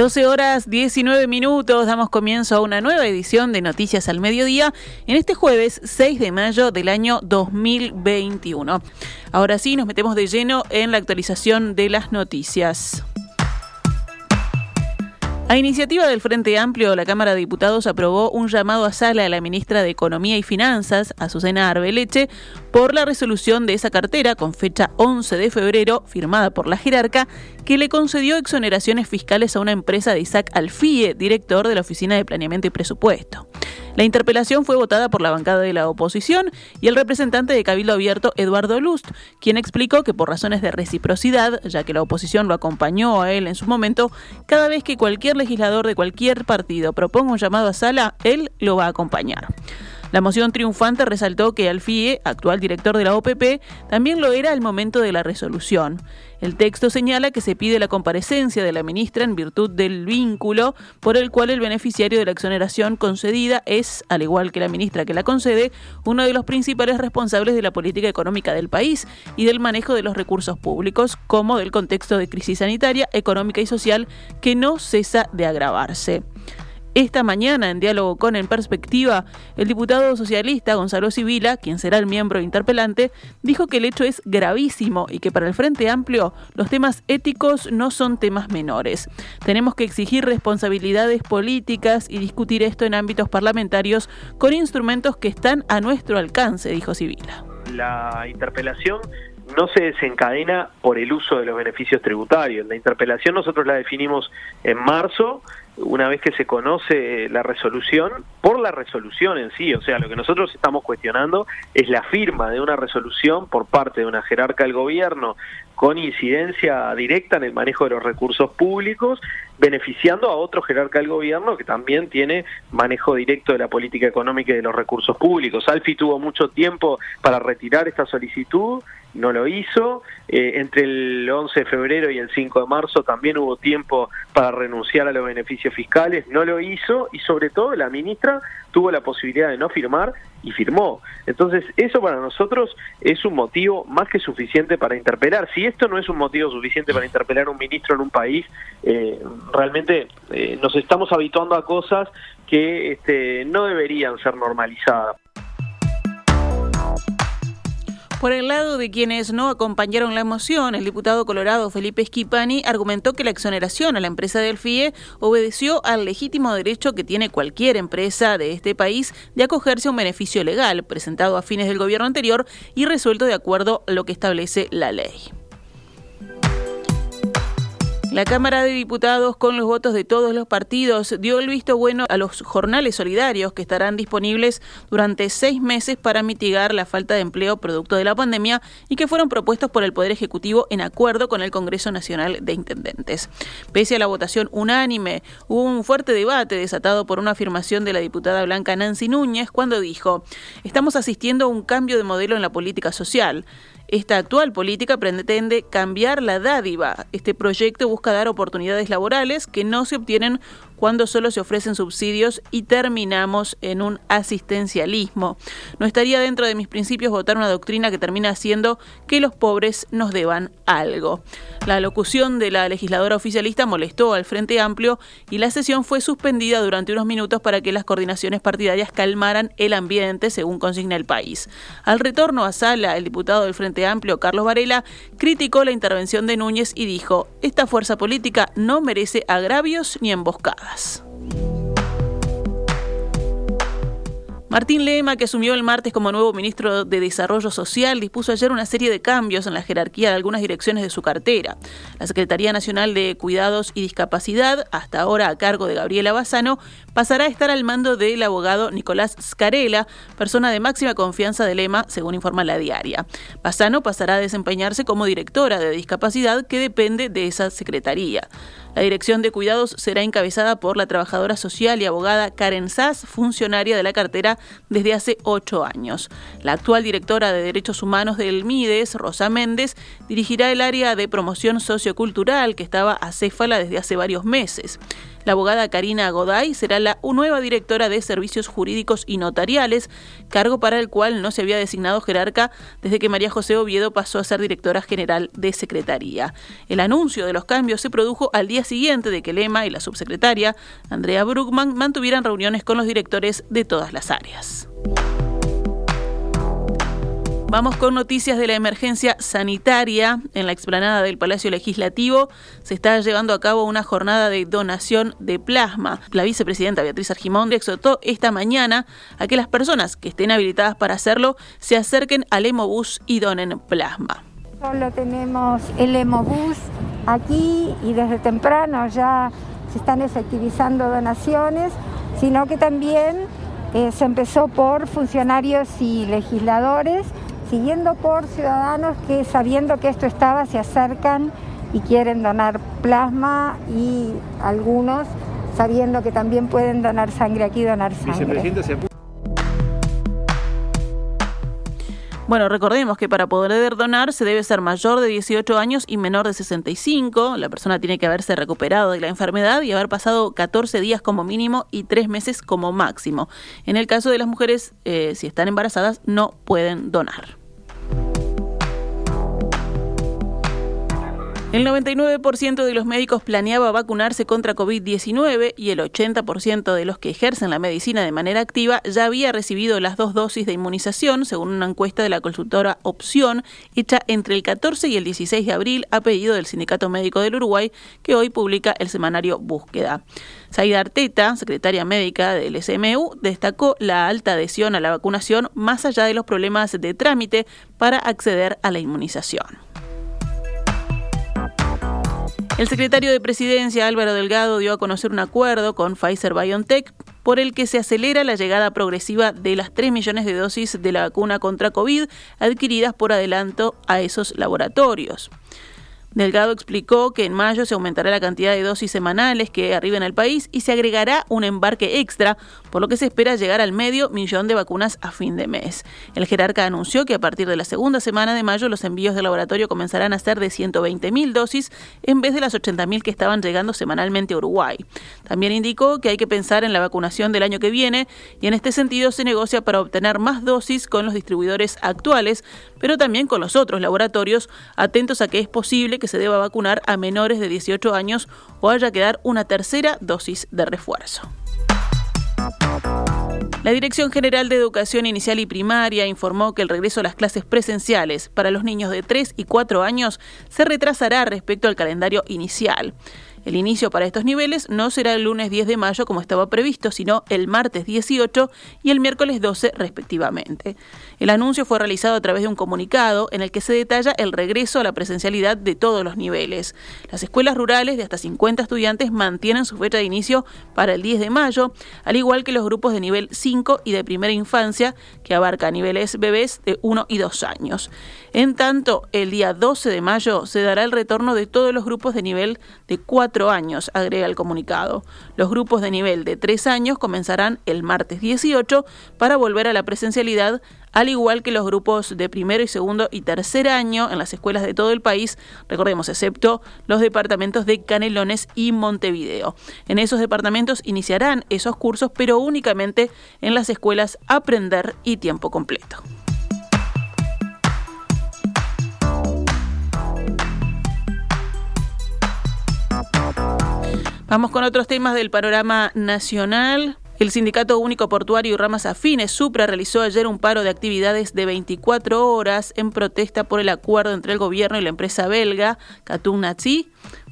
12 horas 19 minutos, damos comienzo a una nueva edición de Noticias al Mediodía en este jueves 6 de mayo del año 2021. Ahora sí, nos metemos de lleno en la actualización de las noticias. A iniciativa del Frente Amplio, la Cámara de Diputados aprobó un llamado a sala a la ministra de Economía y Finanzas, Azucena Arbeleche, por la resolución de esa cartera con fecha 11 de febrero, firmada por la jerarca, que le concedió exoneraciones fiscales a una empresa de Isaac Alfie, director de la Oficina de Planeamiento y Presupuesto. La interpelación fue votada por la bancada de la oposición y el representante de Cabildo Abierto, Eduardo Lust, quien explicó que por razones de reciprocidad, ya que la oposición lo acompañó a él en su momento, cada vez que cualquier legislador de cualquier partido proponga un llamado a sala, él lo va a acompañar. La moción triunfante resaltó que Alfie, actual director de la OPP, también lo era al momento de la resolución. El texto señala que se pide la comparecencia de la ministra en virtud del vínculo por el cual el beneficiario de la exoneración concedida es, al igual que la ministra que la concede, uno de los principales responsables de la política económica del país y del manejo de los recursos públicos, como del contexto de crisis sanitaria, económica y social que no cesa de agravarse. Esta mañana, en diálogo con En Perspectiva, el diputado socialista Gonzalo Sibila, quien será el miembro interpelante, dijo que el hecho es gravísimo y que para el Frente Amplio los temas éticos no son temas menores. Tenemos que exigir responsabilidades políticas y discutir esto en ámbitos parlamentarios con instrumentos que están a nuestro alcance, dijo Sibila. La interpelación no se desencadena por el uso de los beneficios tributarios. La interpelación nosotros la definimos en marzo, una vez que se conoce la resolución, por la resolución en sí. O sea, lo que nosotros estamos cuestionando es la firma de una resolución por parte de una jerarca del gobierno con incidencia directa en el manejo de los recursos públicos, beneficiando a otro jerarca del gobierno que también tiene manejo directo de la política económica y de los recursos públicos. Alfi tuvo mucho tiempo para retirar esta solicitud, no lo hizo. Eh, entre el 11 de febrero y el 5 de marzo también hubo tiempo para renunciar a los beneficios fiscales, no lo hizo y sobre todo la ministra tuvo la posibilidad de no firmar y firmó. Entonces, eso para nosotros es un motivo más que suficiente para interpelar. Si esto no es un motivo suficiente para interpelar a un ministro en un país, eh, realmente eh, nos estamos habituando a cosas que este, no deberían ser normalizadas. Por el lado de quienes no acompañaron la moción, el diputado colorado Felipe Schipani argumentó que la exoneración a la empresa del FIE obedeció al legítimo derecho que tiene cualquier empresa de este país de acogerse a un beneficio legal presentado a fines del gobierno anterior y resuelto de acuerdo a lo que establece la ley. La Cámara de Diputados, con los votos de todos los partidos, dio el visto bueno a los jornales solidarios que estarán disponibles durante seis meses para mitigar la falta de empleo producto de la pandemia y que fueron propuestos por el Poder Ejecutivo en acuerdo con el Congreso Nacional de Intendentes. Pese a la votación unánime, hubo un fuerte debate desatado por una afirmación de la diputada blanca Nancy Núñez cuando dijo, estamos asistiendo a un cambio de modelo en la política social. Esta actual política pretende cambiar la dádiva. Este proyecto busca dar oportunidades laborales que no se obtienen cuando solo se ofrecen subsidios y terminamos en un asistencialismo. No estaría dentro de mis principios votar una doctrina que termina haciendo que los pobres nos deban algo. La locución de la legisladora oficialista molestó al Frente Amplio y la sesión fue suspendida durante unos minutos para que las coordinaciones partidarias calmaran el ambiente, según consigna el país. Al retorno a sala, el diputado del Frente Amplio, Carlos Varela, criticó la intervención de Núñez y dijo, esta fuerza política no merece agravios ni emboscadas. Martín Lema, que asumió el martes como nuevo ministro de Desarrollo Social, dispuso ayer una serie de cambios en la jerarquía de algunas direcciones de su cartera. La Secretaría Nacional de Cuidados y Discapacidad, hasta ahora a cargo de Gabriela Bassano, pasará a estar al mando del abogado Nicolás Scarella, persona de máxima confianza de Lema, según informa la diaria. Bassano pasará a desempeñarse como directora de discapacidad que depende de esa secretaría. La dirección de cuidados será encabezada por la trabajadora social y abogada Karen Sass, funcionaria de la cartera desde hace ocho años. La actual directora de Derechos Humanos del MIDES, Rosa Méndez, dirigirá el área de promoción sociocultural que estaba acéfala desde hace varios meses. La abogada Karina Goday será la nueva directora de Servicios Jurídicos y Notariales, cargo para el cual no se había designado jerarca desde que María José Oviedo pasó a ser directora general de Secretaría. El anuncio de los cambios se produjo al día siguiente de que Lema y la subsecretaria, Andrea Bruckman, mantuvieran reuniones con los directores de todas las áreas. Vamos con noticias de la emergencia sanitaria. En la explanada del Palacio Legislativo se está llevando a cabo una jornada de donación de plasma. La vicepresidenta Beatriz Argimón exhortó esta mañana a que las personas que estén habilitadas para hacerlo se acerquen al Hemobús y donen plasma. Solo tenemos el Hemobús aquí y desde temprano ya se están efectivizando donaciones, sino que también eh, se empezó por funcionarios y legisladores siguiendo por ciudadanos que sabiendo que esto estaba se acercan y quieren donar plasma y algunos sabiendo que también pueden donar sangre aquí, donar sangre. Bueno, recordemos que para poder donar se debe ser mayor de 18 años y menor de 65. La persona tiene que haberse recuperado de la enfermedad y haber pasado 14 días como mínimo y 3 meses como máximo. En el caso de las mujeres, eh, si están embarazadas, no pueden donar. El 99% de los médicos planeaba vacunarse contra COVID-19 y el 80% de los que ejercen la medicina de manera activa ya había recibido las dos dosis de inmunización, según una encuesta de la consultora Opción, hecha entre el 14 y el 16 de abril a pedido del Sindicato Médico del Uruguay, que hoy publica el semanario Búsqueda. Saida Arteta, secretaria médica del SMU, destacó la alta adhesión a la vacunación más allá de los problemas de trámite para acceder a la inmunización. El secretario de Presidencia, Álvaro Delgado, dio a conocer un acuerdo con Pfizer BioNTech por el que se acelera la llegada progresiva de las 3 millones de dosis de la vacuna contra COVID adquiridas por adelanto a esos laboratorios. Delgado explicó que en mayo se aumentará la cantidad de dosis semanales que arriben al país y se agregará un embarque extra, por lo que se espera llegar al medio millón de vacunas a fin de mes. El jerarca anunció que a partir de la segunda semana de mayo los envíos del laboratorio comenzarán a ser de 120.000 dosis en vez de las 80.000 que estaban llegando semanalmente a Uruguay. También indicó que hay que pensar en la vacunación del año que viene y en este sentido se negocia para obtener más dosis con los distribuidores actuales, pero también con los otros laboratorios, atentos a que es posible que se deba vacunar a menores de 18 años o haya que dar una tercera dosis de refuerzo. La Dirección General de Educación Inicial y Primaria informó que el regreso a las clases presenciales para los niños de 3 y 4 años se retrasará respecto al calendario inicial. El inicio para estos niveles no será el lunes 10 de mayo como estaba previsto, sino el martes 18 y el miércoles 12 respectivamente. El anuncio fue realizado a través de un comunicado en el que se detalla el regreso a la presencialidad de todos los niveles. Las escuelas rurales de hasta 50 estudiantes mantienen su fecha de inicio para el 10 de mayo, al igual que los grupos de nivel 5 y de primera infancia, que abarca niveles bebés de 1 y 2 años. En tanto, el día 12 de mayo se dará el retorno de todos los grupos de nivel de 4 años, agrega el comunicado. Los grupos de nivel de tres años comenzarán el martes 18 para volver a la presencialidad al igual que los grupos de primero y segundo y tercer año en las escuelas de todo el país, recordemos, excepto los departamentos de Canelones y Montevideo. En esos departamentos iniciarán esos cursos, pero únicamente en las escuelas Aprender y Tiempo Completo. Vamos con otros temas del panorama nacional. El Sindicato Único Portuario y Ramas Afines, Supra, realizó ayer un paro de actividades de 24 horas en protesta por el acuerdo entre el gobierno y la empresa belga Katun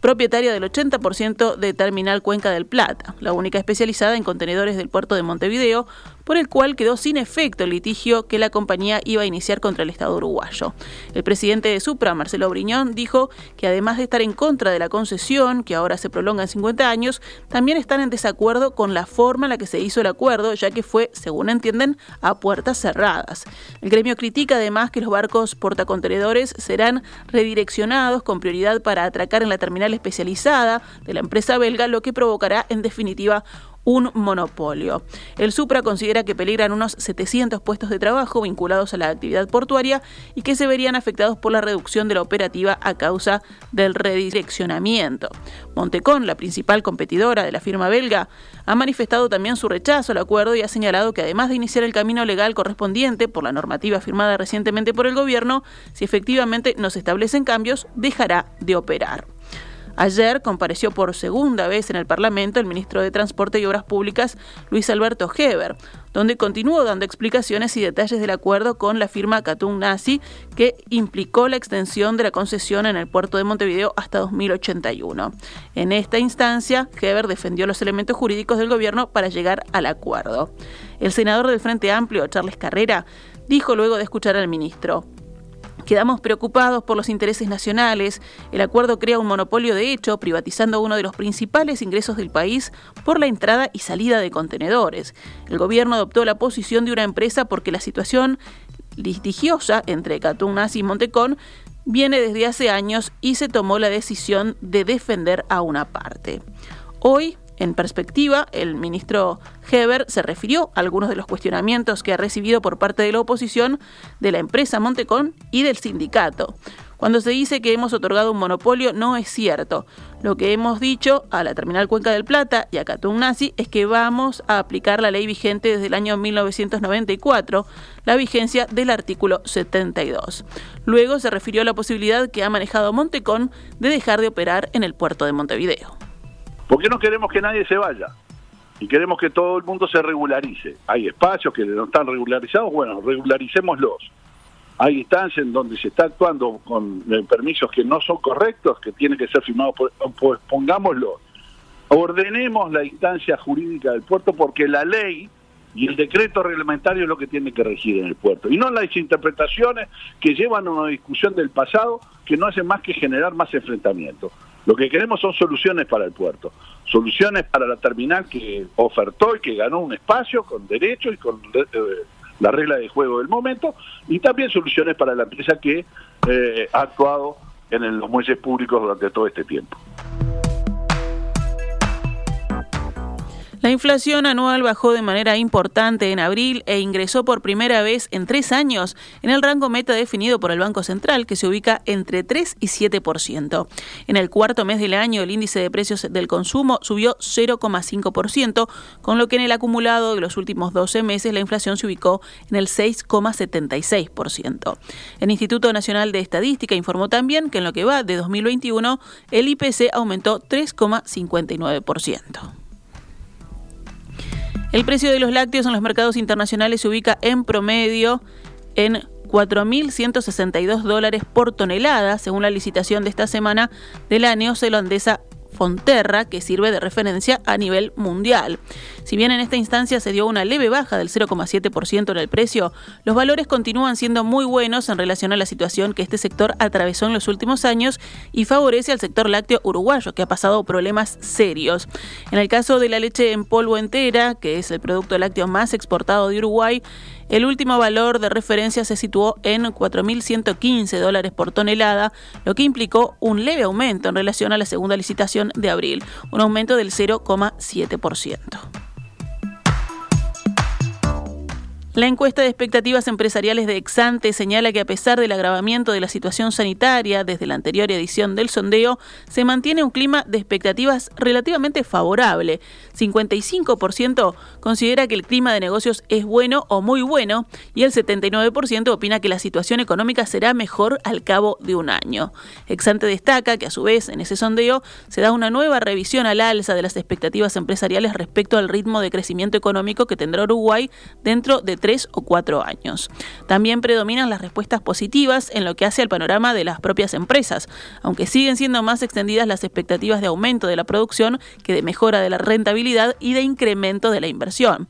propietaria del 80% de Terminal Cuenca del Plata, la única especializada en contenedores del puerto de Montevideo, por el cual quedó sin efecto el litigio que la compañía iba a iniciar contra el Estado uruguayo. El presidente de Supra, Marcelo Briñón, dijo que además de estar en contra de la concesión, que ahora se prolonga en 50 años, también están en desacuerdo con la forma en la que se hizo el acuerdo, ya que fue, según entienden, a puertas cerradas. El gremio critica además que los barcos portacontenedores serán redireccionados con prioridad para atracar en la terminal especializada de la empresa belga, lo que provocará en definitiva un monopolio. El Supra considera que peligran unos 700 puestos de trabajo vinculados a la actividad portuaria y que se verían afectados por la reducción de la operativa a causa del redireccionamiento. Montecón, la principal competidora de la firma belga, ha manifestado también su rechazo al acuerdo y ha señalado que además de iniciar el camino legal correspondiente por la normativa firmada recientemente por el gobierno, si efectivamente no se establecen cambios, dejará de operar. Ayer compareció por segunda vez en el Parlamento el ministro de Transporte y Obras Públicas, Luis Alberto Heber, donde continuó dando explicaciones y detalles del acuerdo con la firma Catung Nazi, que implicó la extensión de la concesión en el puerto de Montevideo hasta 2081. En esta instancia, Heber defendió los elementos jurídicos del gobierno para llegar al acuerdo. El senador del Frente Amplio, Charles Carrera, dijo luego de escuchar al ministro, Quedamos preocupados por los intereses nacionales. El acuerdo crea un monopolio de hecho, privatizando uno de los principales ingresos del país por la entrada y salida de contenedores. El gobierno adoptó la posición de una empresa porque la situación litigiosa entre Catunas y Montecón viene desde hace años y se tomó la decisión de defender a una parte. Hoy, en perspectiva, el ministro Heber se refirió a algunos de los cuestionamientos que ha recibido por parte de la oposición, de la empresa Montecón y del sindicato. Cuando se dice que hemos otorgado un monopolio, no es cierto. Lo que hemos dicho a la Terminal Cuenca del Plata y a Catún Nazi es que vamos a aplicar la ley vigente desde el año 1994, la vigencia del artículo 72. Luego se refirió a la posibilidad que ha manejado Montecón de dejar de operar en el puerto de Montevideo. ¿Por qué no queremos que nadie se vaya? Y queremos que todo el mundo se regularice. Hay espacios que no están regularizados, bueno, regularicémoslos. Hay instancias en donde se está actuando con eh, permisos que no son correctos, que tienen que ser firmados, pues pongámoslo. Ordenemos la instancia jurídica del puerto porque la ley y el decreto reglamentario es lo que tiene que regir en el puerto. Y no las interpretaciones que llevan a una discusión del pasado que no hacen más que generar más enfrentamientos. Lo que queremos son soluciones para el puerto, soluciones para la terminal que ofertó y que ganó un espacio con derecho y con eh, la regla de juego del momento, y también soluciones para la empresa que eh, ha actuado en los muelles públicos durante todo este tiempo. La inflación anual bajó de manera importante en abril e ingresó por primera vez en tres años en el rango meta definido por el Banco Central, que se ubica entre 3 y 7%. En el cuarto mes del año, el índice de precios del consumo subió 0,5%, con lo que en el acumulado de los últimos 12 meses la inflación se ubicó en el 6,76%. El Instituto Nacional de Estadística informó también que en lo que va de 2021, el IPC aumentó 3,59%. El precio de los lácteos en los mercados internacionales se ubica en promedio en 4.162 dólares por tonelada, según la licitación de esta semana de la neozelandesa Fonterra, que sirve de referencia a nivel mundial. Si bien en esta instancia se dio una leve baja del 0,7% en el precio, los valores continúan siendo muy buenos en relación a la situación que este sector atravesó en los últimos años y favorece al sector lácteo uruguayo, que ha pasado problemas serios. En el caso de la leche en polvo entera, que es el producto lácteo más exportado de Uruguay, el último valor de referencia se situó en 4.115 dólares por tonelada, lo que implicó un leve aumento en relación a la segunda licitación de abril, un aumento del 0,7%. La encuesta de expectativas empresariales de Exante señala que a pesar del agravamiento de la situación sanitaria desde la anterior edición del sondeo, se mantiene un clima de expectativas relativamente favorable. 55% considera que el clima de negocios es bueno o muy bueno y el 79% opina que la situación económica será mejor al cabo de un año. Exante destaca que a su vez en ese sondeo se da una nueva revisión al alza de las expectativas empresariales respecto al ritmo de crecimiento económico que tendrá Uruguay dentro de tres o cuatro años. También predominan las respuestas positivas en lo que hace al panorama de las propias empresas, aunque siguen siendo más extendidas las expectativas de aumento de la producción que de mejora de la rentabilidad y de incremento de la inversión.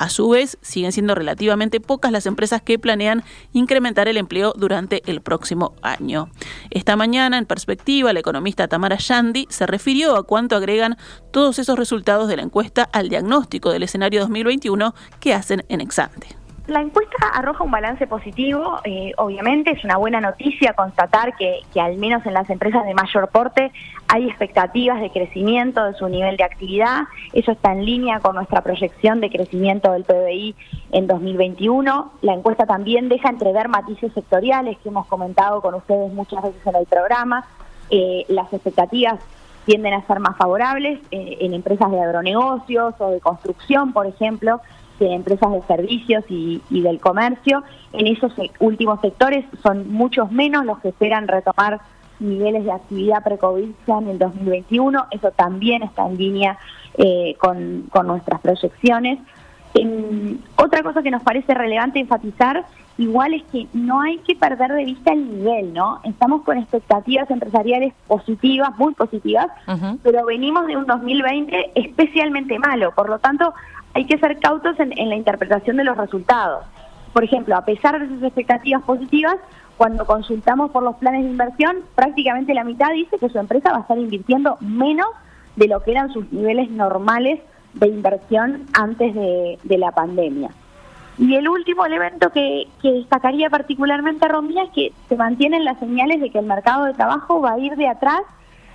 A su vez, siguen siendo relativamente pocas las empresas que planean incrementar el empleo durante el próximo año. Esta mañana, en perspectiva, la economista Tamara Yandi se refirió a cuánto agregan todos esos resultados de la encuesta al diagnóstico del escenario 2021 que hacen en Exante. La encuesta arroja un balance positivo, eh, obviamente es una buena noticia constatar que, que, al menos en las empresas de mayor porte hay expectativas de crecimiento de su nivel de actividad, eso está en línea con nuestra proyección de crecimiento del PBI en 2021. La encuesta también deja entrever matices sectoriales que hemos comentado con ustedes muchas veces en el programa, eh, las expectativas tienden a ser más favorables eh, en empresas de agronegocios o de construcción, por ejemplo, de empresas de servicios y, del comercio. En esos últimos sectores son muchos menos los que esperan retomar niveles de actividad pre-COVID en el 2021. Eso también está en línea eh, con, nuestras proyecciones. otra cosa que nos parece relevante enfatizar, igual es que no hay que perder de vista el nivel, ¿no? Estamos con expectativas empresariales positivas, muy positivas, pero venimos de un 2020 especialmente malo. Por lo tanto, hay que ser cautos en, la interpretación de los resultados. Por ejemplo, a pesar de sus expectativas positivas, cuando consultamos por los planes de inversión, prácticamente la mitad dice que su empresa va a estar invirtiendo menos de lo que eran sus niveles normales de inversión antes de, la pandemia. Y el último elemento que, destacaría particularmente, Rombía, es que se mantienen las señales de que el mercado de trabajo va a ir de atrás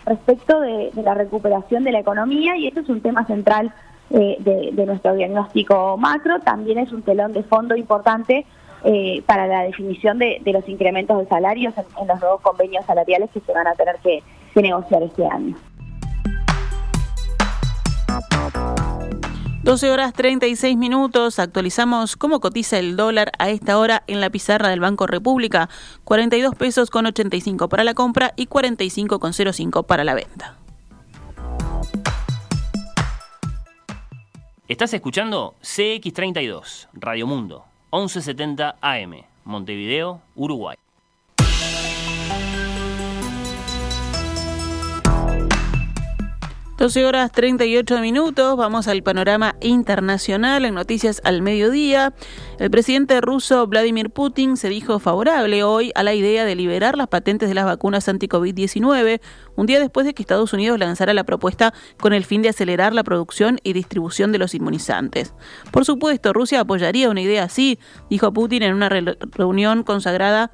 respecto de, de la recuperación de la economía y eso es un tema central eh, de, nuestro diagnóstico macro, también es un telón de fondo importante eh, para la definición de, los incrementos de salarios en, los nuevos convenios salariales que se van a tener que, que negociar este año. 12 horas 36 minutos, actualizamos cómo cotiza el dólar a esta hora en la pizarra del Banco República, 42 pesos con 85 para la compra y 45 con 05 para la venta. Estás escuchando CX32, Radio Mundo, 1170 AM, Montevideo, Uruguay. 12 horas 38 minutos, vamos al panorama internacional en noticias al mediodía. El presidente ruso Vladimir Putin se dijo favorable hoy a la idea de liberar las patentes de las vacunas anti-COVID-19, un día después de que Estados Unidos lanzara la propuesta con el fin de acelerar la producción y distribución de los inmunizantes. Por supuesto, Rusia apoyaría una idea así, dijo Putin en una reunión consagrada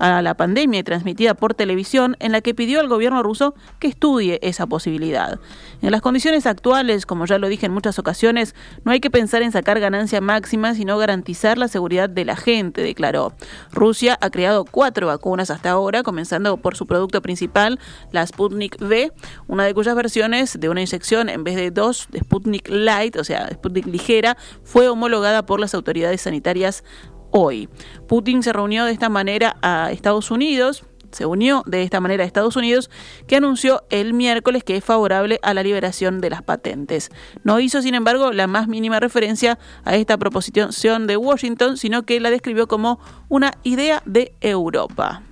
a la pandemia y transmitida por televisión, en la que pidió al gobierno ruso que estudie esa posibilidad. En las condiciones actuales, como ya lo dije en muchas ocasiones, no hay que pensar en sacar ganancia máxima, sino garantizar la seguridad de la gente, declaró. Rusia ha creado cuatro vacunas hasta ahora, comenzando por su producto principal, la Sputnik V, una de cuyas versiones de una inyección en vez de dos de Sputnik Light, o sea, Sputnik ligera, fue homologada por las autoridades sanitarias hoy. Putin se reunió de esta manera a Estados Unidos, se unió de esta manera a Estados Unidos, que anunció el miércoles que es favorable a la liberación de las patentes. No hizo, sin embargo, la más mínima referencia a esta proposición de Washington, sino que la describió como una idea de Europa.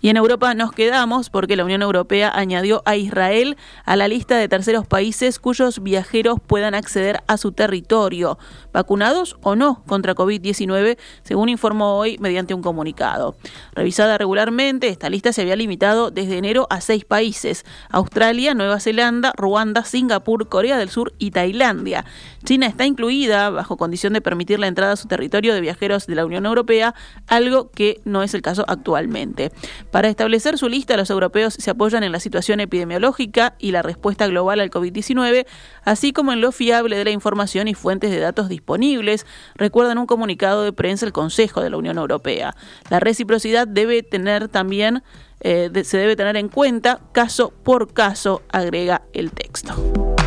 Y en Europa nos quedamos porque la Unión Europea añadió a Israel a la lista de terceros países cuyos viajeros puedan acceder a su territorio, vacunados o no contra COVID-19, según informó hoy mediante un comunicado. Revisada regularmente, esta lista se había limitado desde enero a seis países, Australia, Nueva Zelanda, Ruanda, Singapur, Corea del Sur y Tailandia. China está incluida bajo condición de permitir la entrada a su territorio de viajeros de la Unión Europea, algo que no es el caso actualmente. Para establecer su lista, los europeos se apoyan en la situación epidemiológica y la respuesta global al COVID-19, así como en lo fiable de la información y fuentes de datos disponibles, recuerdan un comunicado de prensa el Consejo de la Unión Europea. La reciprocidad debe tener también, eh, se debe tener en cuenta caso por caso, agrega el texto.